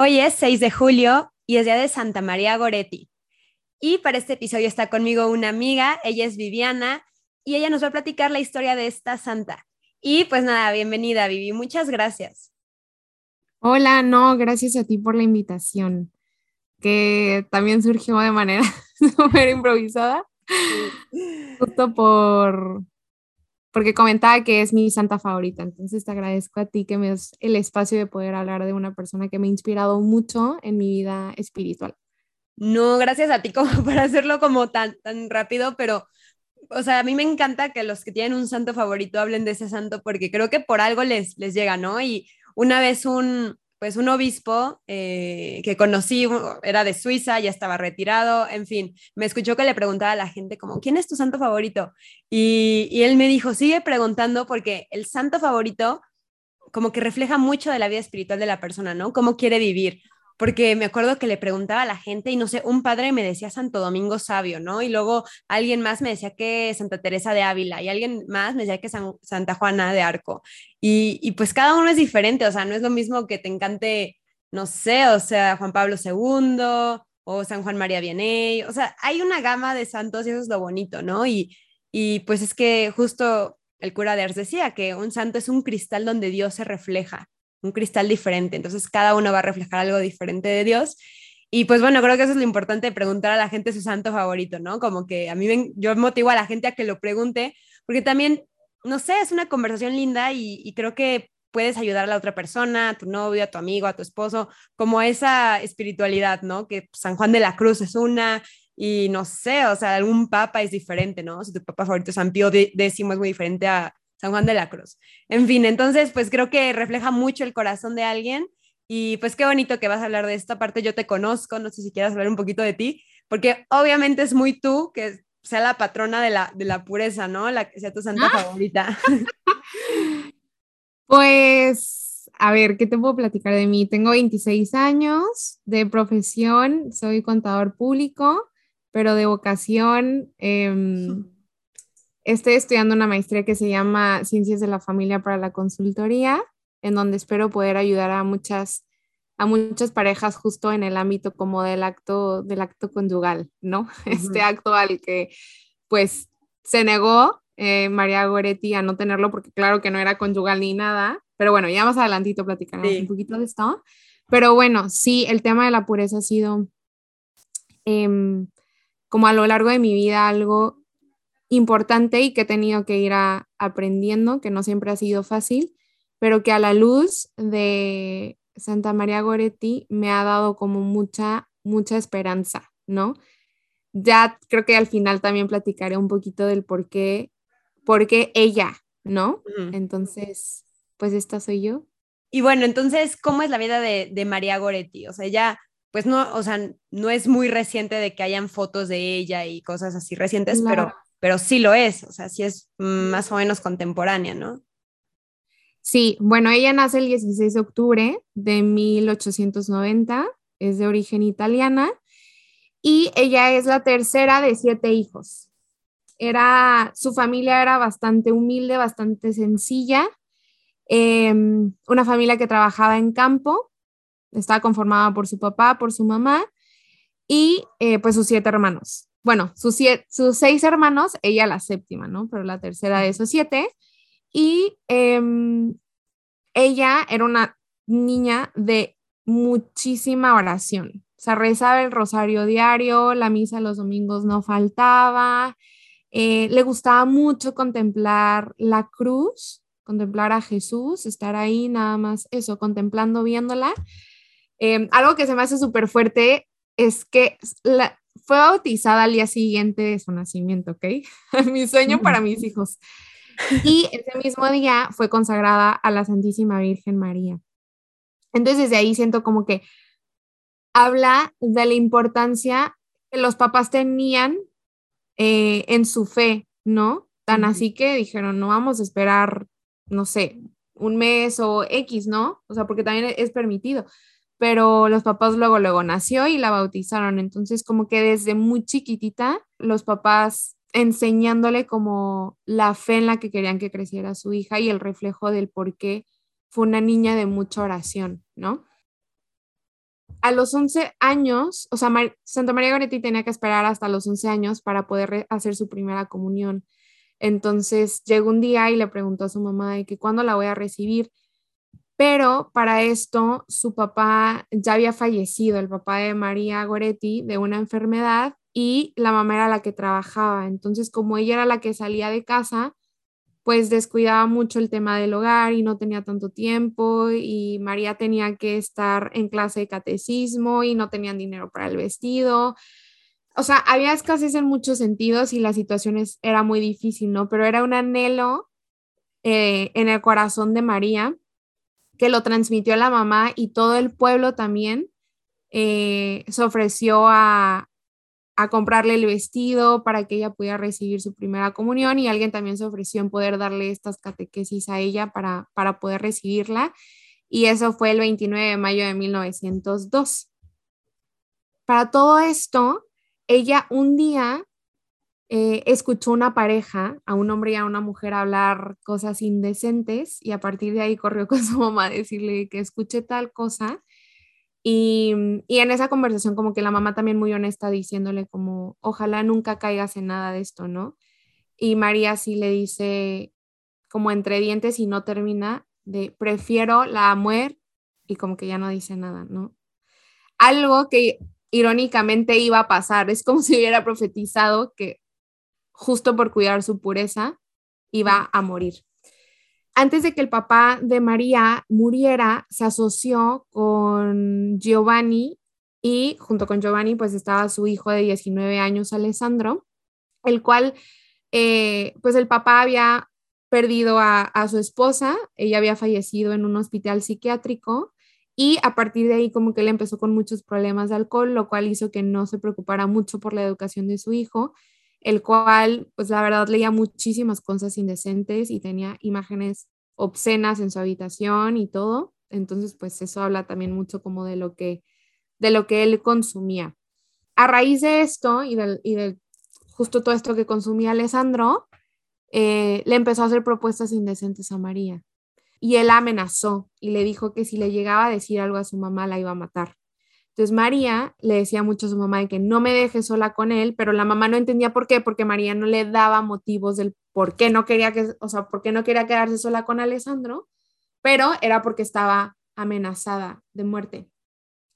Hoy es 6 de julio y es día de Santa María Goretti. Y para este episodio está conmigo una amiga, ella es Viviana, y ella nos va a platicar la historia de esta santa. Y pues nada, bienvenida Vivi, muchas gracias. Hola, no, gracias a ti por la invitación, que también surgió de manera súper improvisada, justo por, porque comentaba que es mi santa favorita. Entonces te agradezco a ti que me des el espacio de poder hablar de una persona que me ha inspirado mucho en mi vida espiritual. No, gracias a ti como para hacerlo como tan, tan rápido, pero, o sea, a mí me encanta que los que tienen un santo favorito hablen de ese santo porque creo que por algo les, les llega, ¿no? Y una vez un, pues un obispo eh, que conocí, era de Suiza, ya estaba retirado, en fin, me escuchó que le preguntaba a la gente como, ¿quién es tu santo favorito? Y, y él me dijo, sigue preguntando porque el santo favorito como que refleja mucho de la vida espiritual de la persona, ¿no? Cómo quiere vivir porque me acuerdo que le preguntaba a la gente y no sé, un padre me decía Santo Domingo Sabio, ¿no? Y luego alguien más me decía que Santa Teresa de Ávila y alguien más me decía que Santa Juana de Arco. Y, y, pues cada uno es diferente, o sea, no es lo mismo que te encante, no sé, o sea, Juan Pablo II o San Juan María Vianney, o sea, hay una gama de santos y eso es lo bonito, ¿no? Y, y pues es que justo el cura de Ars decía que un santo es un cristal donde Dios se refleja un cristal diferente, entonces cada uno va a reflejar algo diferente de Dios. Y pues bueno, creo que eso es lo importante, preguntar a la gente su santo favorito, ¿no? Como que a mí yo motivo a la gente a que lo pregunte, porque también, no sé, es una conversación linda y, creo que puedes ayudar a la otra persona, a tu novio, a tu amigo, a tu esposo, como esa espiritualidad, ¿no? Que San Juan de la Cruz es una, y no sé, o sea, algún papa es diferente, ¿no? Si tu papa favorito San Pío X es muy diferente a San Juan de la Cruz. En fin, entonces, pues creo que refleja mucho el corazón de alguien y pues qué bonito que vas a hablar de esta parte. Yo te conozco, no sé si quieras hablar un poquito de ti, porque obviamente es muy tú que sea la patrona de la, de la pureza, ¿no? La que sea tu santa ah. favorita. Pues, a ver, ¿qué te puedo platicar de mí? Tengo 26 años de profesión, soy contador público, pero de vocación... Eh, Estoy estudiando una maestría que se llama Ciencias de la Familia para la Consultoría, en donde espero poder ayudar a muchas, a muchas parejas justo en el ámbito como del acto, del acto conyugal, ¿no? Este acto al que pues se negó eh, María Goretti a no tenerlo porque claro que no era conyugal ni nada, pero bueno, ya más adelantito platicaremos un poquito de esto. Pero bueno, sí, el tema de la pureza ha sido em, como a lo largo de mi vida algo importante y que he tenido que ir aprendiendo, que no siempre ha sido fácil, pero que a la luz de Santa María Goretti me ha dado como mucha, mucha esperanza, ¿no? Ya creo que al final también platicaré un poquito del por qué, por qué ella, ¿no? Entonces, pues esta soy yo. Y bueno, entonces, ¿cómo es la vida de, de María Goretti? O sea, ella, pues no, o sea, no es muy reciente de que hayan fotos de ella y cosas así recientes, pero pero sí lo es, o sea, sí es más o menos contemporánea, ¿no? Sí, bueno, ella nace el 16 de octubre de 1890, es de origen italiana y ella es la tercera de siete hijos. Era, su familia era bastante humilde, bastante sencilla, em, una familia que trabajaba en campo, estaba conformada por su papá, por su mamá y eh, pues sus siete hermanos bueno, sus, sus seis hermanos, ella la séptima, ¿no? Pero la tercera de esos siete. Y em, ella era una niña de muchísima oración. O sea, rezaba el rosario diario, la misa los domingos no faltaba. Eh, le gustaba mucho contemplar la cruz, contemplar a Jesús, estar ahí nada más eso, contemplando, viéndola. Em, algo que se me hace súper fuerte es que la, fue bautizada al día siguiente de su nacimiento, ¿ok? Mi sueño para mis hijos. Y ese mismo día fue consagrada a la Santísima Virgen María. Entonces, desde ahí siento como que habla de la importancia que los papás tenían eh, en su fe, ¿no? Tan así que dijeron, no vamos a esperar, no sé, un mes o X, ¿no? O sea, porque también es permitido pero los papás luego, luego nació y la bautizaron. Entonces, como que desde muy chiquitita, los papás enseñándole como la fe en la que querían que creciera su hija y el reflejo del por qué fue una niña de mucha oración, ¿no? a los 11 años, o sea, Santa María Goretti tenía que esperar hasta los 11 años para poder hacer su primera comunión. Entonces llegó un día y le preguntó a su mamá de que cuándo la voy a recibir. Pero para esto su papá ya había fallecido, el papá de María Goretti, de una enfermedad y la mamá era la que trabajaba. Entonces, como ella era la que salía de casa, pues descuidaba mucho el tema del hogar y no tenía tanto tiempo y María tenía que estar en clase de catecismo y no tenían dinero para el vestido. O sea, había escasez en muchos sentidos y la situación era muy difícil, ¿no? Pero era un anhelo eh, en el corazón de María que lo transmitió la mamá y todo el pueblo también eh, se ofreció a, a comprarle el vestido para que ella pudiera recibir su primera comunión y alguien también se ofreció en poder darle estas catequesis a ella para, para poder recibirla. Y eso fue el 29 de mayo de 1902. Para todo esto, ella un día eh, escuchó una pareja, a un hombre y a una mujer, hablar cosas indecentes y a partir de ahí corrió con su mamá a decirle que escuché tal cosa y, en esa conversación como que la mamá también muy honesta diciéndole como, ojalá nunca caigas en nada de esto, ¿no? Y María sí le dice como entre dientes y no termina de, prefiero la muerte y como que ya no dice nada, ¿no? Algo que irónicamente iba a pasar, es como si hubiera profetizado que justo por cuidar su pureza iba a morir. Antes de que el papá de María muriera, se asoció con Giovanni y junto con Giovanni pues estaba su hijo de 19 años, Alessandro, el cual eh, pues el papá había perdido a, a, su esposa, ella había fallecido en un hospital psiquiátrico y a partir de ahí como que él empezó con muchos problemas de alcohol, lo cual hizo que no se preocupara mucho por la educación de su hijo el cual, pues la verdad, leía muchísimas cosas indecentes y tenía imágenes obscenas en su habitación y todo. Entonces, pues eso habla también mucho como de lo que, de lo que él consumía. A raíz de esto y de y justo todo esto que consumía Alessandro, eh, le empezó a hacer propuestas indecentes a María. Y él amenazó y le dijo que si le llegaba a decir algo a su mamá, la iba a matar. Entonces María le decía mucho a su mamá de que no me deje sola con él, pero la mamá no entendía por qué, porque María no le daba motivos del por qué no quería que, o sea, por qué no quería quedarse sola con Alessandro, pero era porque estaba amenazada de muerte.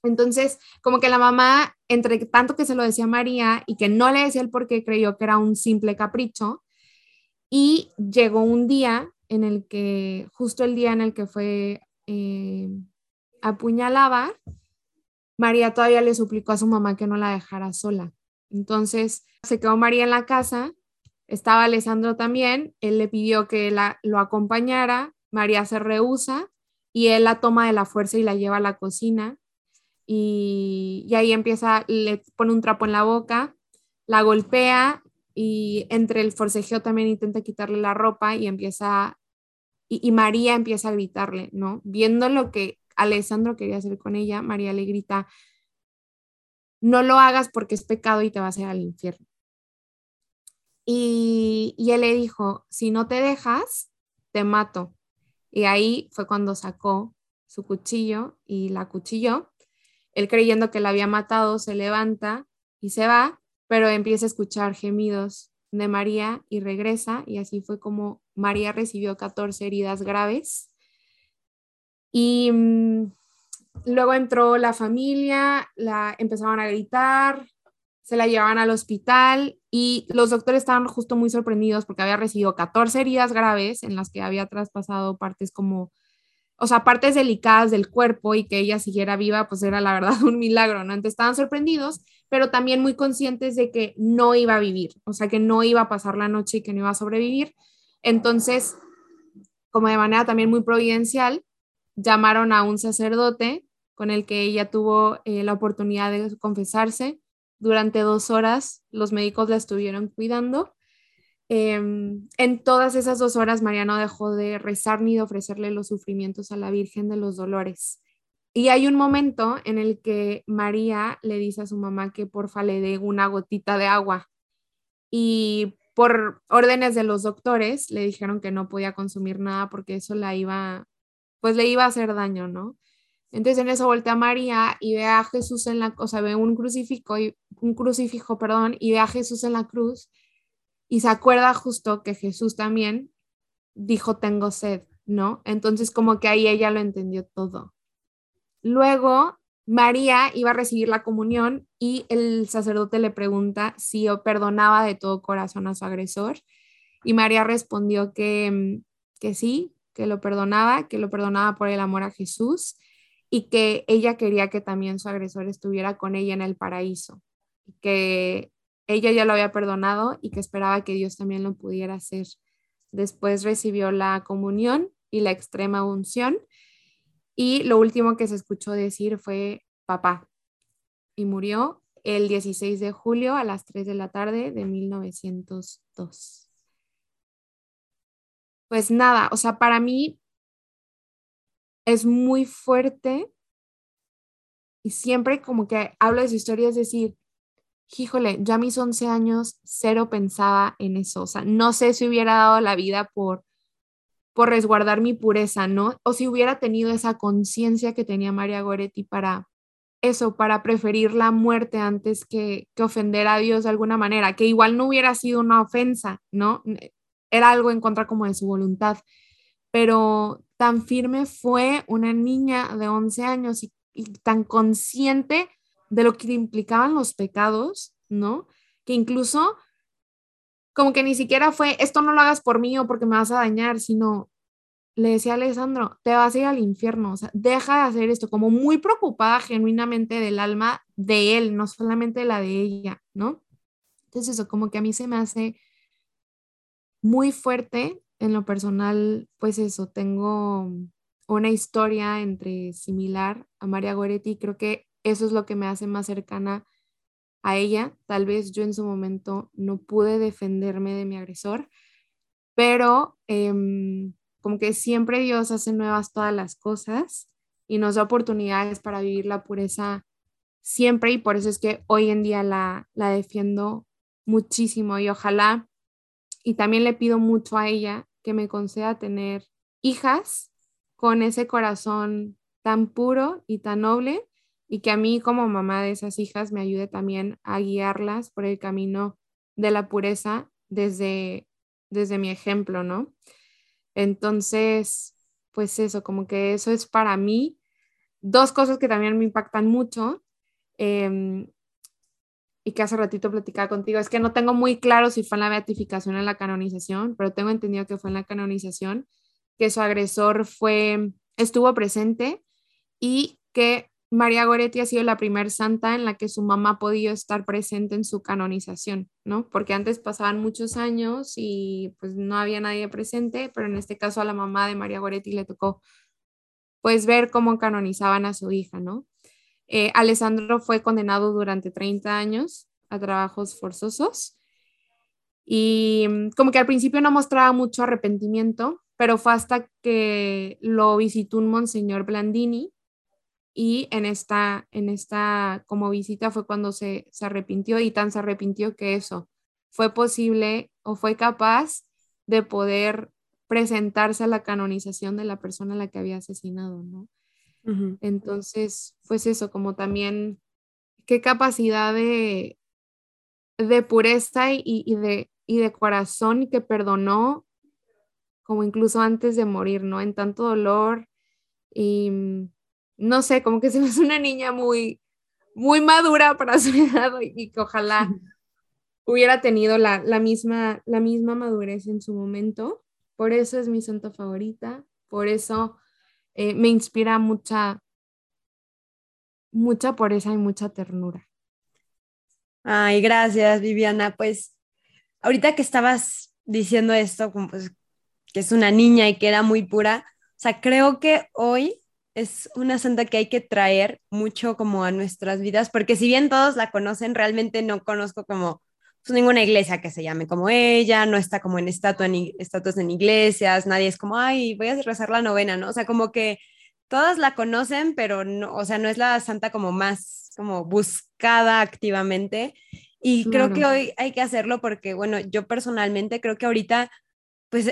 Entonces, como que la mamá, entre tanto que se lo decía a María y que no le decía el por qué, creyó que era un simple capricho. Y llegó un día en el que, justo el día en el que fue eh, apuñalada, María todavía le suplicó a su mamá que no la dejara sola. Entonces se quedó María en la casa, estaba Alessandro también, él le pidió que la, lo acompañara, María se rehúsa y él la toma de la fuerza y la lleva a la cocina y, y ahí empieza, le pone un trapo en la boca, la golpea y entre el forcejeo también intenta quitarle la ropa y empieza, y, y María empieza a gritarle, ¿no? Viendo lo que Alessandro quería hacer con ella, María le grita, no lo hagas porque es pecado y te vas a ir al infierno. Y, y él le dijo, si no te dejas, te mato. Y ahí fue cuando sacó su cuchillo y la cuchilló. Él creyendo que la había matado, se levanta y se va, pero empieza a escuchar gemidos de María y regresa. Y así fue como María recibió 14 heridas graves y mm, luego entró la familia, la empezaban a gritar, se la llevaban al hospital y los doctores estaban justo muy sorprendidos porque había recibido 14 heridas graves en las que había traspasado partes como, o sea, partes delicadas del cuerpo y que ella siguiera viva, pues era la verdad un milagro, ¿no? Entonces estaban sorprendidos, pero también muy conscientes de que no iba a vivir, o sea, que no iba a pasar la noche y que no iba a sobrevivir. Entonces, como de manera también muy providencial, llamaron a un sacerdote con el que ella tuvo eh, la oportunidad de confesarse. Durante dos horas los médicos la estuvieron cuidando. Em, en todas esas dos horas María no dejó de rezar ni de ofrecerle los sufrimientos a la Virgen de los Dolores. Y hay un momento en el que María le dice a su mamá que porfa le dé una gotita de agua. Y por órdenes de los doctores le dijeron que no podía consumir nada porque eso la iba pues le iba a hacer daño, ¿no? Entonces en eso voltea María y ve a Jesús en la, o sea, ve un crucifijo, y, un crucifijo, perdón, y ve a Jesús en la cruz y se acuerda justo que Jesús también dijo tengo sed, ¿no? Entonces como que ahí ella lo entendió todo. Luego María iba a recibir la comunión y el sacerdote le pregunta si perdonaba de todo corazón a su agresor y María respondió que, mm, que sí, que lo perdonaba, que lo perdonaba por el amor a Jesús y que ella quería que también su agresor estuviera con ella en el paraíso, que ella ya lo había perdonado y que esperaba que Dios también lo pudiera hacer. Después recibió la comunión y la extrema unción y lo último que se escuchó decir fue papá y murió el 16 de julio a las 3 de la tarde de 1902 pues nada, o sea, para mí es muy fuerte y siempre como que hablo de su historia, es decir, híjole, ya a mis 11 años cero pensaba en eso, o sea, no sé si hubiera dado la vida por por resguardar mi pureza, ¿no? O si hubiera tenido esa conciencia que tenía María Goretti para eso, para preferir la muerte antes que, que ofender a Dios de alguna manera, que igual no hubiera sido una ofensa, ¿no? Era algo en contra como de su voluntad, pero tan firme fue una niña de 11 años y, tan consciente de lo que implicaban los pecados, ¿no? Que incluso como que ni siquiera fue, esto no lo hagas por mí o porque me vas a dañar, sino le decía a Alessandro, te vas a ir al infierno, o sea, deja de hacer esto, como muy preocupada genuinamente del alma de él, no solamente la de ella, ¿no? Entonces eso como que a mí se me hace muy fuerte. En lo personal, pues eso, tengo una historia entre similar a María Goretti. Creo que eso es lo que me hace más cercana a ella. Tal vez yo en su momento no pude defenderme de mi agresor, pero em, como que siempre Dios hace nuevas todas las cosas y nos da oportunidades para vivir la pureza siempre y por eso es que hoy en día la, la defiendo muchísimo y ojalá y también le pido mucho a ella que me conceda tener hijas con ese corazón tan puro y tan noble y que a mí como mamá de esas hijas me ayude también a guiarlas por el camino de la pureza desde, desde mi ejemplo, ¿no? Entonces, pues eso, como que eso es para mí dos cosas que también me impactan mucho. Em, y que hace ratito platicaba contigo, es que no tengo muy claro si fue en la beatificación o en la canonización, pero tengo entendido que fue en la canonización, que su agresor fue, estuvo presente y que María Goretti ha sido la primer santa en la que su mamá ha podido estar presente en su canonización, ¿no? Porque antes pasaban muchos años y pues no había nadie presente, pero en este caso a la mamá de María Goretti le tocó pues ver cómo canonizaban a su hija, ¿no? Eh, Alessandro fue condenado durante 30 años a trabajos forzosos y mm, como que al principio no mostraba mucho arrepentimiento, pero fue hasta que lo visitó un monseñor Blandini y en esta, en esta como visita fue cuando se, se arrepintió y tan se arrepintió que eso fue posible o fue capaz de poder presentarse a la canonización de la persona a la que había asesinado, ¿no? Entonces, pues eso, como también qué capacidad de, de pureza y, de, y de corazón que perdonó, como incluso antes de morir, ¿no? En tanto dolor y mm, no sé, como que se me hace una niña muy, muy madura para su edad y que ojalá hubiera tenido la, la, misma, la misma madurez en su momento. Por eso es mi santo favorita, por eso eh, me inspira mucha, mucha pureza y mucha ternura. Ay, gracias, Viviana. Pues ahorita que estabas diciendo esto, como pues, que es una niña y que era muy pura, o sea, creo que hoy es una santa que hay que traer mucho como a nuestras vidas, porque si bien todos la conocen, realmente no conozco como pues, ninguna iglesia que se llame como ella, no está como en, estatua, en estatuas en iglesias, nadie es como, ay, voy a rezar la novena, ¿no? O sea, como que todas la conocen, pero no, o sea, no es la santa como más como buscada activamente. Y creo que hoy hay que hacerlo porque, bueno, yo personalmente creo que ahorita, pues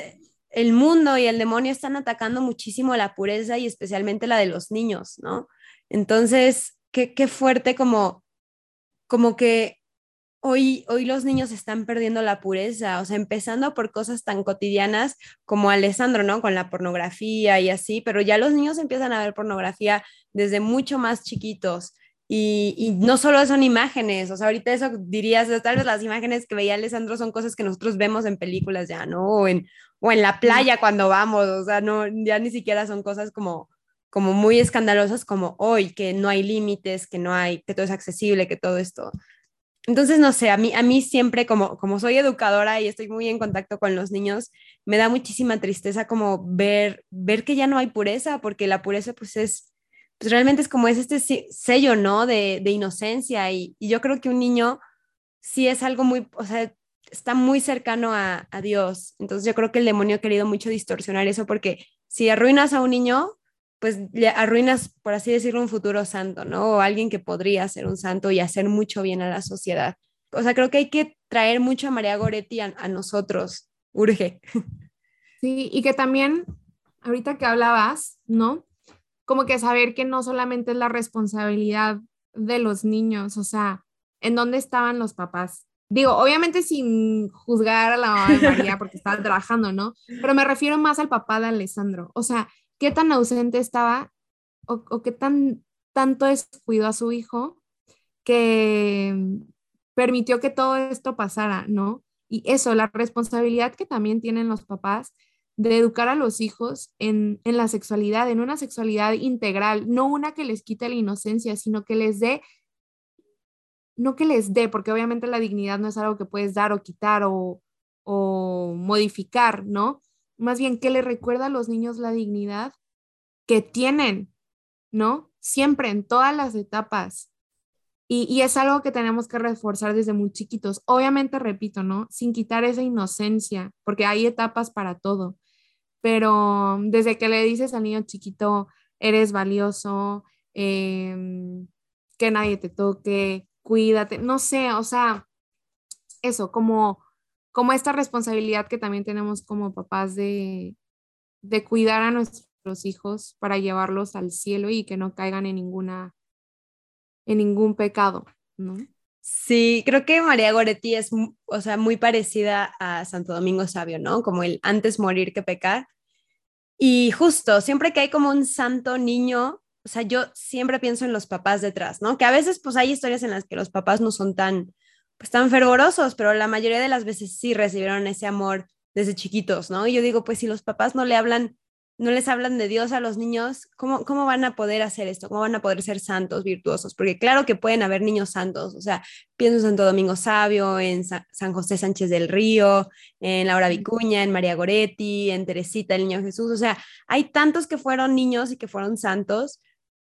el mundo y el demonio están atacando muchísimo la pureza y especialmente la de los niños, ¿no? Entonces, qué, qué fuerte como, como que hoy, hoy los niños están perdiendo la pureza, o sea, empezando por cosas tan cotidianas como Alessandro, ¿no? Con la pornografía y así, pero ya los niños empiezan a ver pornografía desde mucho más chiquitos. Y, no solo son imágenes, o sea, ahorita eso dirías, tal vez las imágenes que veía Alessandro son cosas que nosotros vemos en películas ya, ¿no? O en, o en la playa cuando vamos, o sea, no, ya ni siquiera son cosas como, como muy escandalosas como hoy, que no hay límites, que no hay, que todo es accesible, que todo esto. Entonces, no sé, a mí, a mí siempre como, como soy educadora y estoy muy en contacto con los niños, me da muchísima tristeza como ver, ver que ya no hay pureza, porque la pureza pues es pues realmente es como es este sello, ¿no? De, inocencia y, yo creo que un niño sí es algo muy, o sea, está muy cercano a, Dios. Entonces yo creo que el demonio ha querido mucho distorsionar eso porque si arruinas a un niño, pues le arruinas, por así decirlo, un futuro santo, ¿no? O alguien que podría ser un santo y hacer mucho bien a la sociedad. O sea, creo que hay que traer mucho a María Goretti a, nosotros, urge. Sí, y que también, ahorita que hablabas, ¿no? como que saber que no solamente es la responsabilidad de los niños, o sea, ¿en dónde estaban los papás? Digo, obviamente sin juzgar a la mamá de María porque estaba trabajando, ¿no? Pero me refiero más al papá de Alessandro. O sea, ¿qué tan ausente estaba o, qué tan tanto descuidó a su hijo que permitió que todo esto pasara, ¿no? Y eso, la responsabilidad que también tienen los papás de educar a los hijos en, la sexualidad, en una sexualidad integral, no una que les quite la inocencia, sino que les dé, no que les dé, porque obviamente la dignidad no es algo que puedes dar o quitar o, o modificar, ¿no? Más bien que le recuerda a los niños la dignidad que tienen, ¿no? Siempre, en todas las etapas. Y, y, es algo que tenemos que reforzar desde muy chiquitos. Obviamente, repito, ¿no? Sin quitar esa inocencia, porque hay etapas para todo pero desde que le dices al niño chiquito, eres valioso, em, que nadie te toque, cuídate, no sé, o sea, eso, como, como esta responsabilidad que también tenemos como papás de, de cuidar a nuestros hijos para llevarlos al cielo y que no caigan en ninguna, en ningún pecado, ¿no? Sí, creo que María Goretti es, o sea, muy parecida a Santo Domingo Sabio, ¿no? Como el antes morir que pecar. Y justo, siempre que hay como un santo niño, o sea, yo siempre pienso en los papás detrás, ¿no? Que a veces pues hay historias en las que los papás no son tan, pues tan fervorosos, pero la mayoría de las veces sí recibieron ese amor desde chiquitos, ¿no? Y yo digo, pues si los papás no le hablan no les hablan de Dios a los niños, ¿cómo, ¿cómo van a poder hacer esto? ¿Cómo van a poder ser santos, virtuosos? Porque claro que pueden haber niños santos, o sea, pienso en Santo Domingo Sabio, en San José Sánchez del Río, en Laura Vicuña, en María Goretti, en Teresita, el Niño Jesús, o sea, hay tantos que fueron niños y que fueron santos,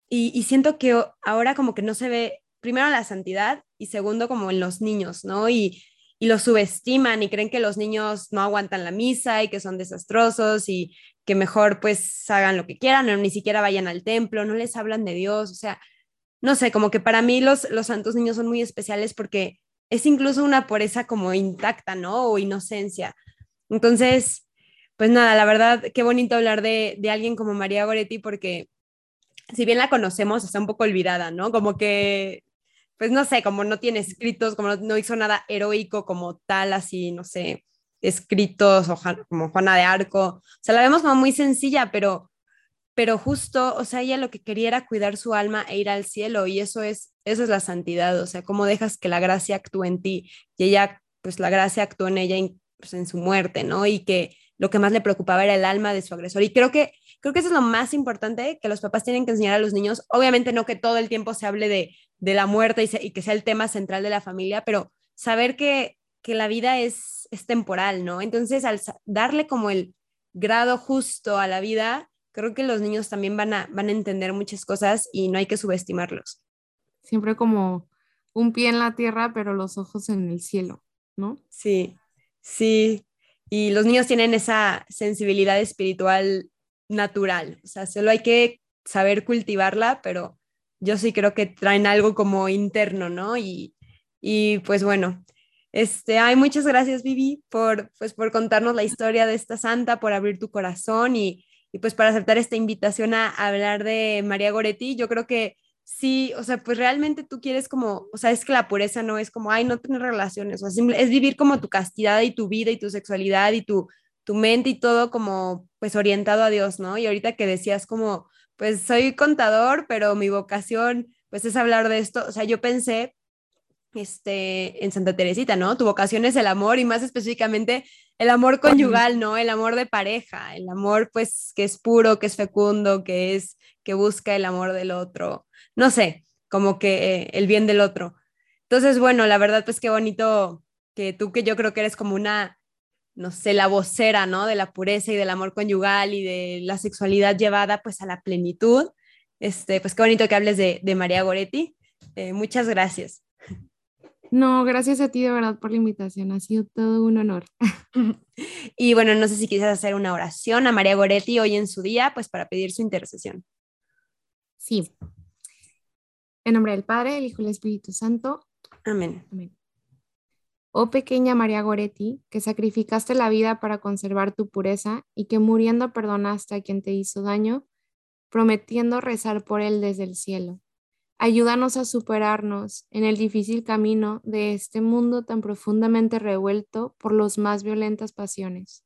y, y siento que ahora como que no se ve, primero la santidad y segundo como en los niños, ¿no? Y, y los subestiman y creen que los niños no aguantan la misa y que son desastrosos y que mejor pues hagan lo que quieran o ni siquiera vayan al templo, no les hablan de Dios, o sea, no sé, como que para mí los, los santos niños son muy especiales porque es incluso una pureza como intacta, ¿no? O inocencia. Entonces, pues nada, la verdad, qué bonito hablar de, de alguien como María Goretti porque si bien la conocemos, está un poco olvidada, ¿no? Como que pues no sé, como no tiene escritos, como no, hizo nada heroico como tal, así, no sé, escritos o como Juana de Arco. O sea, la vemos como muy sencilla, pero, pero justo, o sea, ella lo que quería era cuidar su alma e ir al cielo y eso es, eso es la santidad, o sea, cómo dejas que la gracia actúe en ti y ella, pues la gracia actuó en ella pues, en su muerte, ¿no? Y que lo que más le preocupaba era el alma de su agresor. Y creo que creo que eso es lo más importante que los papás tienen que enseñar a los niños. Obviamente no que todo el tiempo se hable de, de la muerte y, que sea el tema central de la familia, pero saber que, que la vida es, es temporal, ¿no? Entonces, al darle como el grado justo a la vida, creo que los niños también van a, van a entender muchas cosas y no hay que subestimarlos. Siempre como un pie en la tierra, pero los ojos en el cielo, ¿no? Sí, sí. Y los niños tienen esa sensibilidad espiritual natural, o sea, solo hay que saber cultivarla, pero yo sí creo que traen algo como interno, ¿no? Y, y pues bueno, Este, ay, muchas gracias, Vivi, por, pues, por contarnos la historia de esta santa, por abrir tu corazón y, y pues para aceptar esta invitación a, hablar de María Goretti. Yo creo que sí, o sea, pues realmente tú quieres como, o sea, es que la pureza no es como, ay, no tener relaciones, o sea, es vivir como tu castidad y tu vida y tu sexualidad y tu, tu mente y todo como pues orientado a Dios, ¿no? Y ahorita que decías como, pues soy contador, pero mi vocación pues es hablar de esto, o sea, yo pensé este, en Santa Teresita, ¿no? Tu vocación es el amor y más específicamente el amor conyugal, ¿no? El amor de pareja, el amor pues que es puro, que es fecundo, que es que busca el amor del otro, no sé, como que eh, el bien del otro. Entonces, bueno, la verdad pues qué bonito que tú que yo creo que eres como una no sé, la vocera, ¿no? De la pureza y del amor conyugal y de la sexualidad llevada pues a la plenitud. Este, pues qué bonito que hables de, María Goretti. Eh, muchas gracias. No, gracias a ti de verdad por la invitación, ha sido todo un honor. y bueno, no sé si quisieras hacer una oración a María Goretti hoy en su día, pues para pedir su intercesión. Sí. En nombre del Padre, el Hijo y el Espíritu Santo. Amén. Amén. Oh pequeña María Goretti, que sacrificaste la vida para conservar tu pureza y que muriendo perdonaste a quien te hizo daño, prometiendo rezar por él desde el cielo. Ayúdanos a superarnos en el difícil camino de este mundo tan profundamente revuelto por las más violentas pasiones.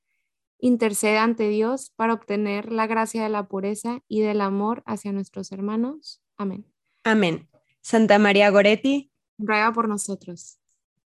Intercede ante Dios para obtener la gracia de la pureza y del amor hacia nuestros hermanos. Amén. Amén. Santa María Goretti, ruega por nosotros.